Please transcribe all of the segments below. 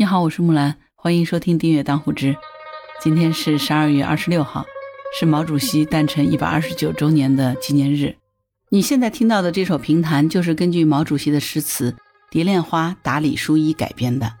你好，我是木兰，欢迎收听订阅当户知。今天是十二月二十六号，是毛主席诞辰一百二十九周年的纪念日。你现在听到的这首评弹，就是根据毛主席的诗词《蝶恋花》打李淑一改编的。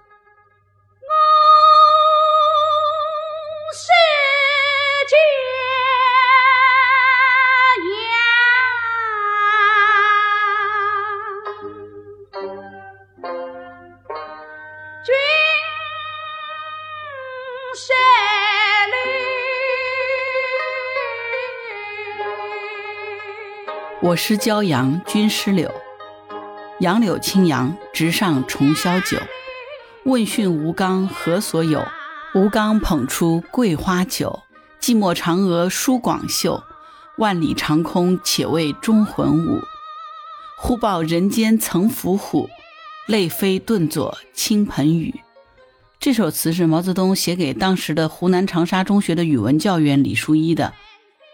我师骄阳，君师柳。杨柳青杨，直上重霄九。问讯吴刚何所有？吴刚捧出桂花酒。寂寞嫦娥舒广袖，万里长空且为忠魂舞。忽报人间曾伏虎，泪飞顿作倾盆雨。这首词是毛泽东写给当时的湖南长沙中学的语文教员李淑一的。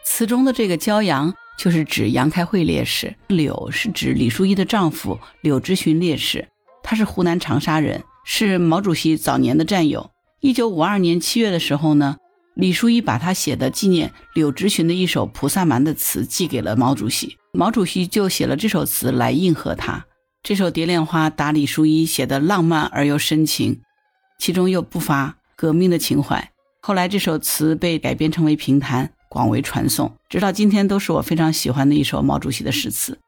词中的这个骄阳。就是指杨开慧烈士，柳是指李淑一的丈夫柳直荀烈士，他是湖南长沙人，是毛主席早年的战友。一九五二年七月的时候呢，李淑一把他写的纪念柳直荀的一首《菩萨蛮》的词寄给了毛主席，毛主席就写了这首词来应和他。这首《蝶恋花》打李淑一写的浪漫而又深情，其中又不乏革命的情怀。后来这首词被改编成为评弹。广为传颂，直到今天都是我非常喜欢的一首毛主席的诗词。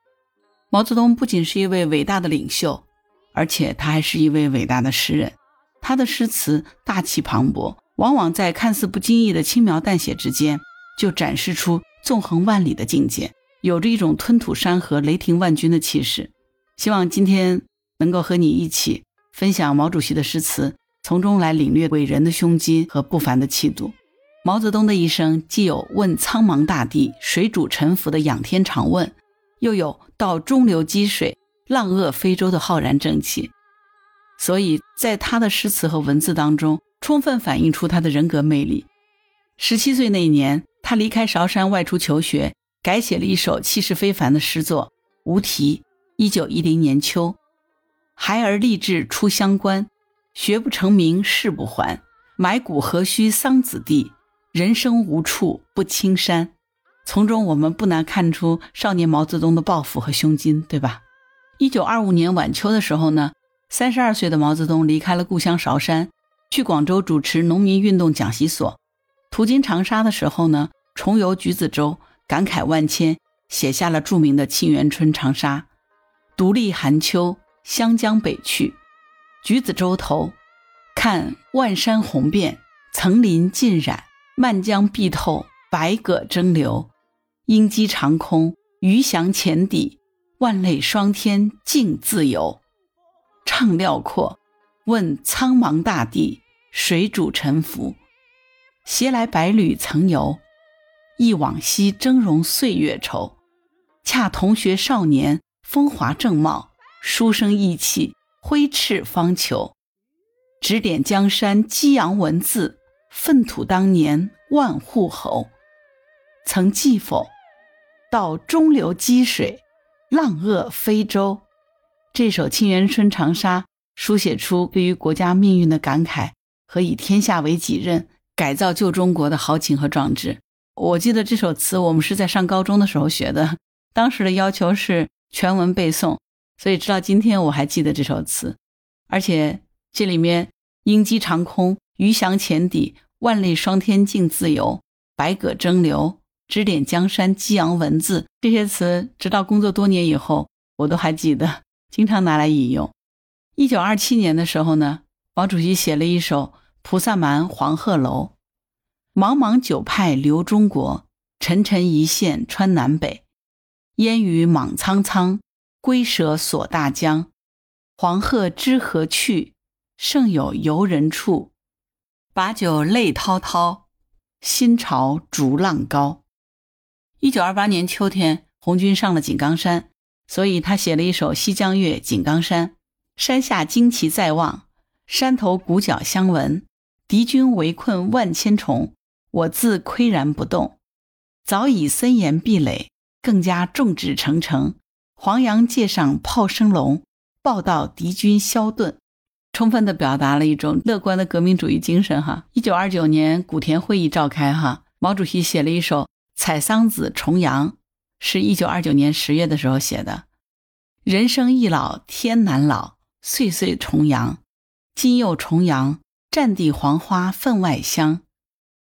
毛泽东不仅是一位伟大的领袖，而且他还是一位伟大的诗人。他的诗词大气磅礴，往往在看似不经意的轻描淡写之间，就展示出纵横万里的境界，有着一种吞吐山河、雷霆万钧的气势。希望今天能够和你一起分享毛主席的诗词，从中来领略伟人的胸襟和不凡的气度。毛泽东的一生既有问苍茫大地、谁主沉浮的仰天长问，又有到中流击水、浪遏飞舟的浩然正气，所以在他的诗词和文字当中，充分反映出他的人格魅力。十七岁那年，他离开韶山外出求学，改写了一首气势非凡的诗作《无题》。一九一零年秋，孩儿立志出乡关，学不成名誓不还，埋骨何须桑梓地。人生无处不青山，从中我们不难看出少年毛泽东的抱负和胸襟，对吧？一九二五年晚秋的时候呢，三十二岁的毛泽东离开了故乡韶山，去广州主持农民运动讲习所。途经长沙的时候呢，重游橘子洲，感慨万千，写下了著名的《沁园春·长沙》：独立寒秋，湘江北去，橘子洲头，看万山红遍，层林尽染。漫江碧透，百舸争流；鹰击长空，鱼翔浅底。万类霜天竞自由。怅辽阔，问苍茫大地，谁主沉浮？携来百侣曾游，忆往昔峥嵘岁月稠。恰同学少年，风华正茂，书生意气，挥斥方遒。指点江山，激扬文字。粪土当年万户侯，曾记否？到中流击水，浪遏飞舟。这首《沁园春·长沙》书写出对于国家命运的感慨和以天下为己任、改造旧中国的豪情和壮志。我记得这首词，我们是在上高中的时候学的，当时的要求是全文背诵，所以直到今天我还记得这首词。而且这里面鹰击长空，鱼翔浅底。万里霜天竞自由，百舸争流，指点江山激扬文字。这些词，直到工作多年以后，我都还记得，经常拿来引用。一九二七年的时候呢，毛主席写了一首《菩萨蛮·黄鹤楼》：茫茫九派流中国，沉沉一线穿南北。烟雨莽苍苍，龟蛇锁大江。黄鹤知何去？胜有游人处。把酒泪滔滔，心潮逐浪高。一九二八年秋天，红军上了井冈山，所以他写了一首《西江月·井冈山》：山下旌旗在望，山头鼓角相闻。敌军围困万千重，我自岿然不动。早已森严壁垒，更加众志成城。黄洋界上炮声隆，报道敌军消遁。充分的表达了一种乐观的革命主义精神哈。一九二九年古田会议召开哈，毛主席写了一首《采桑子·重阳》，是一九二九年十月的时候写的。人生易老，天难老，岁岁重阳。今又重阳，战地黄花分外香。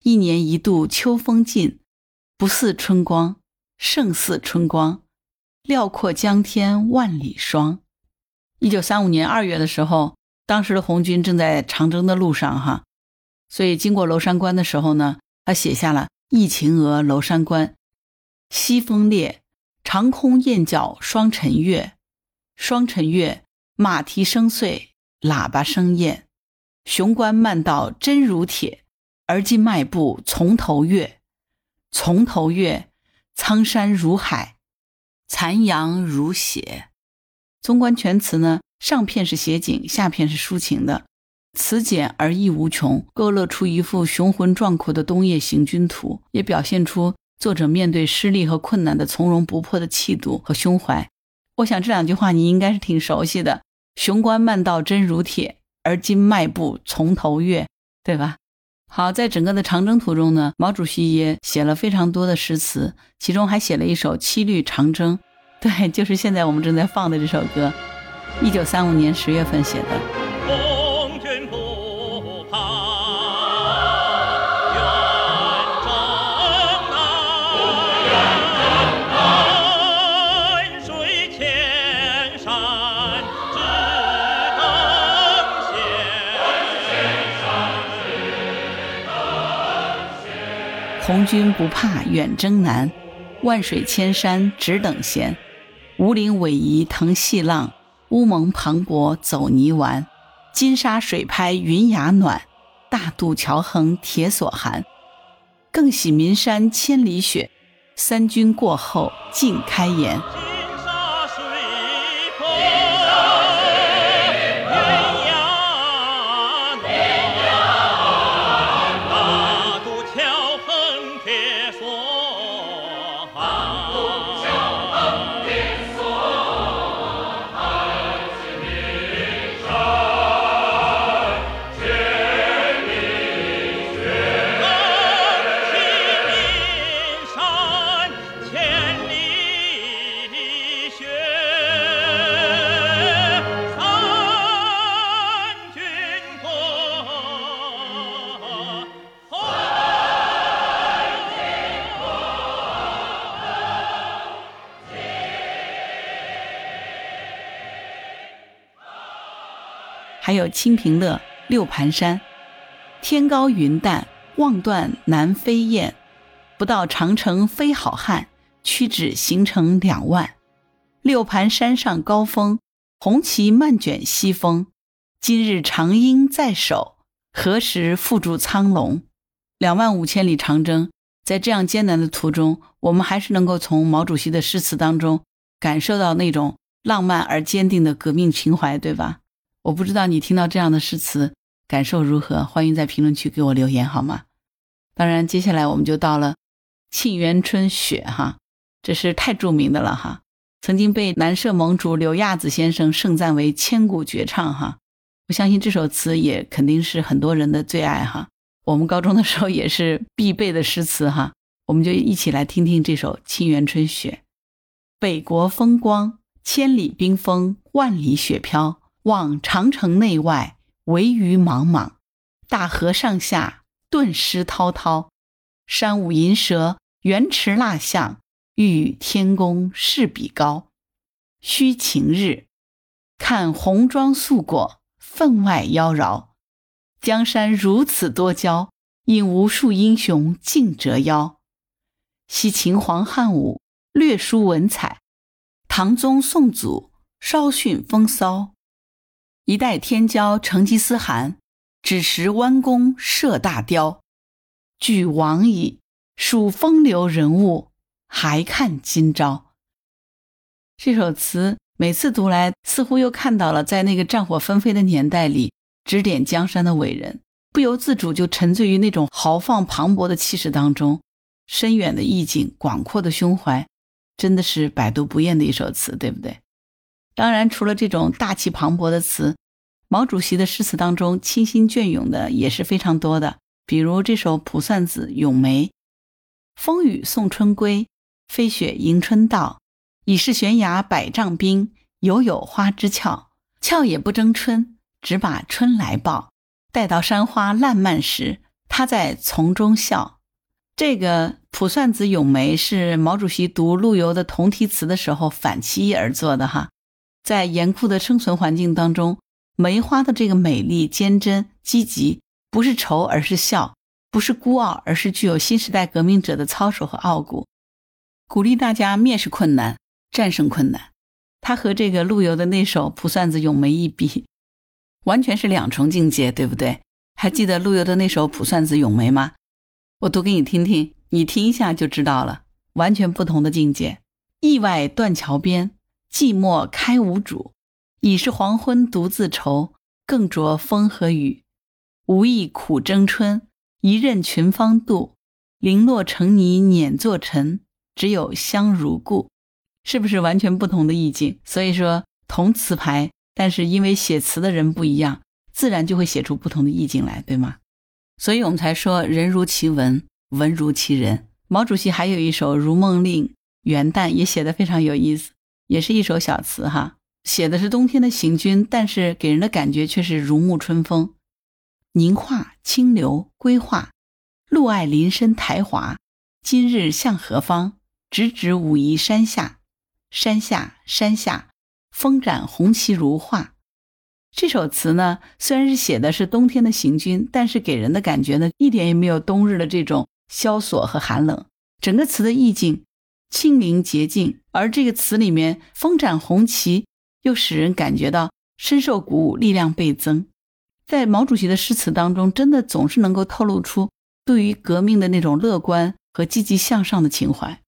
一年一度秋风劲，不似春光，胜似春光。寥阔江天万里霜。一九三五年二月的时候，当时的红军正在长征的路上，哈，所以经过娄山关的时候呢，他写下了《忆秦娥娄山关》：西风烈，长空雁叫双晨月，双晨月，马蹄声碎，喇叭声咽。雄关漫道真如铁，而今迈步从头越，从头越，苍山如海。残阳如血。纵观全词呢，上片是写景，下片是抒情的，词简而意无穷，勾勒出一幅雄浑壮阔的东叶行军图，也表现出作者面对失利和困难的从容不迫的气度和胸怀。我想这两句话你应该是挺熟悉的：“雄关漫道真如铁，而今迈步从头越”，对吧？好，在整个的长征途中呢，毛主席也写了非常多的诗词，其中还写了一首《七律长征》，对，就是现在我们正在放的这首歌，一九三五年十月份写的。红军不怕远征难，万水千山只等闲。吴岭逶迤腾细浪，乌蒙磅礴走泥丸。金沙水拍云崖暖，大渡桥横铁索寒。更喜岷山千里雪，三军过后尽开颜。还有《清平乐·六盘山》：天高云淡，望断南飞雁。不到长城非好汉，屈指行程两万。六盘山上高峰，红旗漫卷西风。今日长缨在手，何时缚住苍龙？两万五千里长征，在这样艰难的途中，我们还是能够从毛主席的诗词当中感受到那种浪漫而坚定的革命情怀，对吧？我不知道你听到这样的诗词感受如何，欢迎在评论区给我留言好吗？当然，接下来我们就到了《沁园春·雪》哈，这是太著名的了哈，曾经被南社盟主柳亚子先生盛赞为千古绝唱哈。我相信这首词也肯定是很多人的最爱哈。我们高中的时候也是必备的诗词哈。我们就一起来听听这首《沁园春·雪》：北国风光，千里冰封，万里雪飘。望长城内外，惟余莽莽；大河上下，顿失滔滔。山舞银蛇，原驰蜡象，欲与天公试比高。须晴日，看红装素裹，分外妖娆。江山如此多娇，引无数英雄竞折腰。惜秦皇汉武，略输文采；唐宗宋祖，稍逊风骚。一代天骄成吉思汗，只识弯弓射大雕。俱往矣，数风流人物，还看今朝。这首词每次读来，似乎又看到了在那个战火纷飞的年代里指点江山的伟人，不由自主就沉醉于那种豪放磅礴的气势当中。深远的意境，广阔的胸怀，真的是百读不厌的一首词，对不对？当然，除了这种大气磅礴的词，毛主席的诗词当中，清新隽永的也是非常多的，比如这首《卜算子·咏梅》：“风雨送春归，飞雪迎春到。已是悬崖百丈冰，犹有花枝俏。俏也不争春，只把春来报。待到山花烂漫时，他在丛中笑。”这个《卜算子·咏梅》是毛主席读陆游的同题词的时候反其意而作的哈。在严酷的生存环境当中。梅花的这个美丽、坚贞、积极，不是愁而是笑，不是孤傲而是具有新时代革命者的操守和傲骨，鼓励大家蔑视困难，战胜困难。他和这个陆游的那首《卜算子·咏梅》一比，完全是两重境界，对不对？还记得陆游的那首《卜算子·咏梅》吗？我读给你听听，你听一下就知道了，完全不同的境界。驿外断桥边，寂寞开无主。已是黄昏独自愁，更着风和雨。无意苦争春，一任群芳妒。零落成泥碾作尘，只有香如故。是不是完全不同的意境？所以说同词牌，但是因为写词的人不一样，自然就会写出不同的意境来，对吗？所以我们才说人如其文，文如其人。毛主席还有一首《如梦令·元旦》，也写得非常有意思，也是一首小词哈。写的是冬天的行军，但是给人的感觉却是如沐春风。宁画清流归画，路爱林深苔滑。今日向何方？直指武夷山下。山下山下，风展红旗如画。这首词呢，虽然是写的是冬天的行军，但是给人的感觉呢，一点也没有冬日的这种萧索和寒冷。整个词的意境清明洁净，而这个词里面“风展红旗”。又使人感觉到深受鼓舞，力量倍增。在毛主席的诗词当中，真的总是能够透露出对于革命的那种乐观和积极向上的情怀。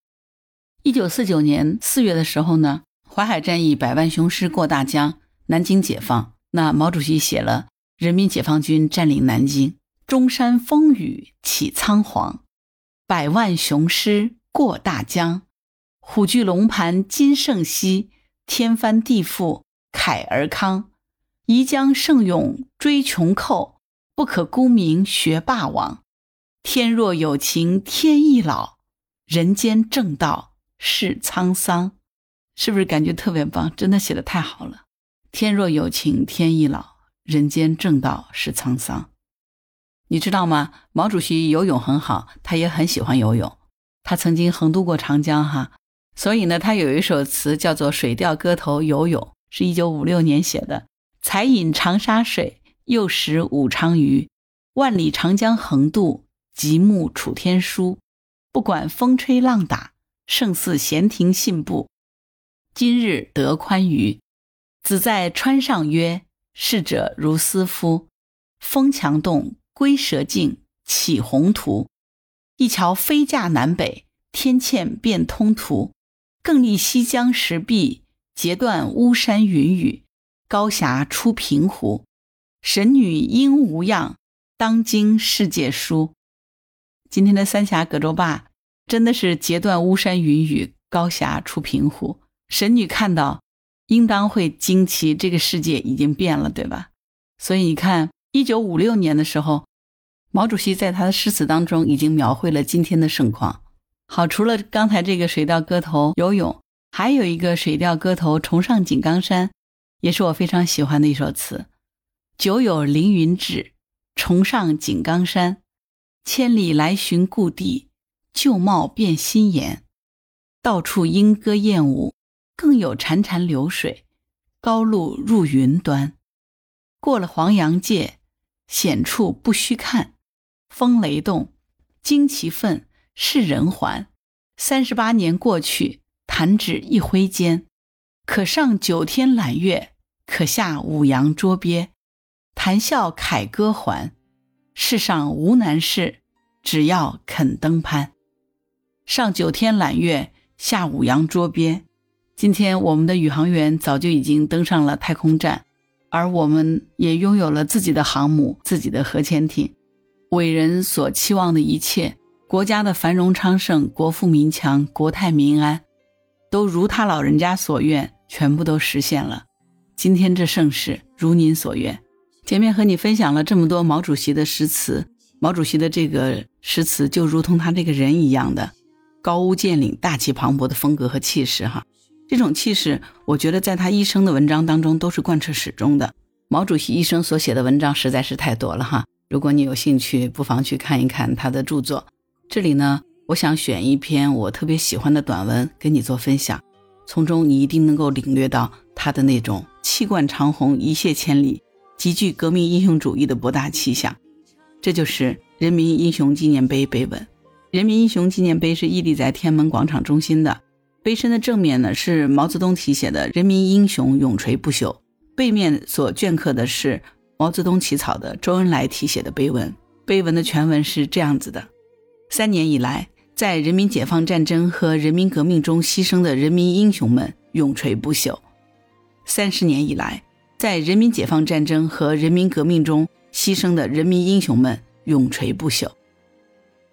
一九四九年四月的时候呢，淮海战役百万雄师过大江，南京解放。那毛主席写了《人民解放军占领南京》：中山风雨起仓皇，百万雄师过大江，虎踞龙盘今胜昔。天翻地覆慨而慷，宜将胜勇追穷寇，不可沽名学霸王。天若有情天亦老，人间正道是沧桑。是不是感觉特别棒？真的写的太好了。天若有情天亦老，人间正道是沧桑。你知道吗？毛主席游泳很好，他也很喜欢游泳。他曾经横渡过长江，哈。所以呢，他有一首词叫做《水调歌头·游泳》，是一九五六年写的。才饮长沙水，又食武昌鱼。万里长江横渡，极目楚天舒。不管风吹浪打，胜似闲庭信步。今日得宽娱，子在川上曰：“逝者如斯夫。风强动，龟蛇静，起宏图。一桥飞架南北，天堑变通途。”更立西江石壁，截断巫山云雨，高峡出平湖。神女应无恙，当今世界书。今天的三峡葛洲坝真的是截断巫山云雨，高峡出平湖。神女看到，应当会惊奇，这个世界已经变了，对吧？所以你看，一九五六年的时候，毛主席在他的诗词当中已经描绘了今天的盛况。好，除了刚才这个《水调歌头·游泳》，还有一个《水调歌头·重上井冈山》，也是我非常喜欢的一首词。久有凌云志，重上井冈山。千里来寻故地，旧貌变新颜。到处莺歌燕舞，更有潺潺流水，高路入云端。过了黄洋界，险处不须看。风雷动，旌旗奋。是人还，三十八年过去，弹指一挥间。可上九天揽月，可下五洋捉鳖。谈笑凯歌还，世上无难事，只要肯登攀。上九天揽月，下五洋捉鳖。今天我们的宇航员早就已经登上了太空站，而我们也拥有了自己的航母、自己的核潜艇。伟人所期望的一切。国家的繁荣昌盛、国富民强、国泰民安，都如他老人家所愿，全部都实现了。今天这盛世如您所愿，前面和你分享了这么多毛主席的诗词，毛主席的这个诗词就如同他这个人一样的高屋建瓴、大气磅礴的风格和气势哈。这种气势，我觉得在他一生的文章当中都是贯彻始终的。毛主席一生所写的文章实在是太多了哈，如果你有兴趣，不妨去看一看他的著作。这里呢，我想选一篇我特别喜欢的短文跟你做分享，从中你一定能够领略到他的那种气贯长虹、一泻千里。极具革命英雄主义的博大气象，这就是人民英雄纪念碑碑文。人民英雄纪念碑是屹立在天安门广场中心的，碑身的正面呢是毛泽东题写的“人民英雄永垂不朽”，背面所镌刻的是毛泽东起草的周恩来题写的碑文。碑文的全文是这样子的：三年以来，在人民解放战争和人民革命中牺牲的人民英雄们永垂不朽；三十年以来。在人民解放战争和人民革命中牺牲的人民英雄们永垂不朽。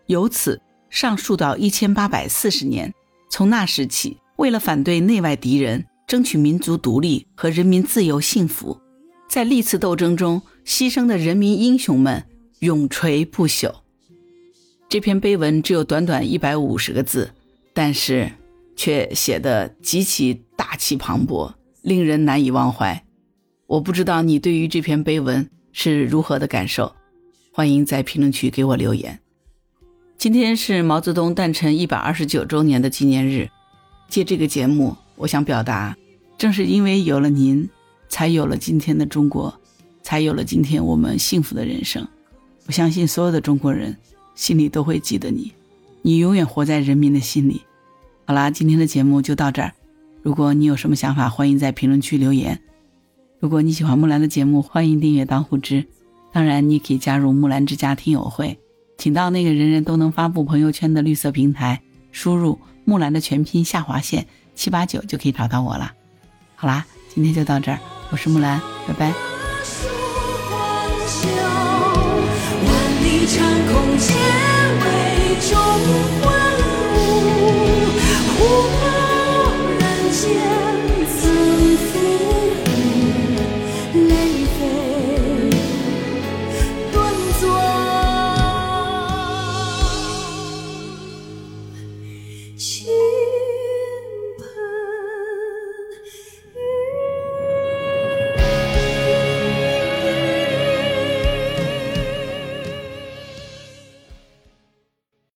由此上溯到一千八百四十年，从那时起，为了反对内外敌人，争取民族独立和人民自由幸福，在历次斗争中牺牲的人民英雄们永垂不朽。这篇碑文只有短短一百五十个字，但是却写得极其大气磅礴，令人难以忘怀。我不知道你对于这篇碑文是如何的感受，欢迎在评论区给我留言。今天是毛泽东诞辰一百二十九周年的纪念日，借这个节目，我想表达，正是因为有了您，才有了今天的中国，才有了今天我们幸福的人生。我相信所有的中国人心里都会记得你，你永远活在人民的心里。好啦，今天的节目就到这儿。如果你有什么想法，欢迎在评论区留言。如果你喜欢木兰的节目，欢迎订阅当户知。当然，你可以加入木兰之家听友会，请到那个人人都能发布朋友圈的绿色平台，输入木兰的全拼下划线七八九就可以找到我了。好啦，今天就到这儿，我是木兰，拜拜。万里长空间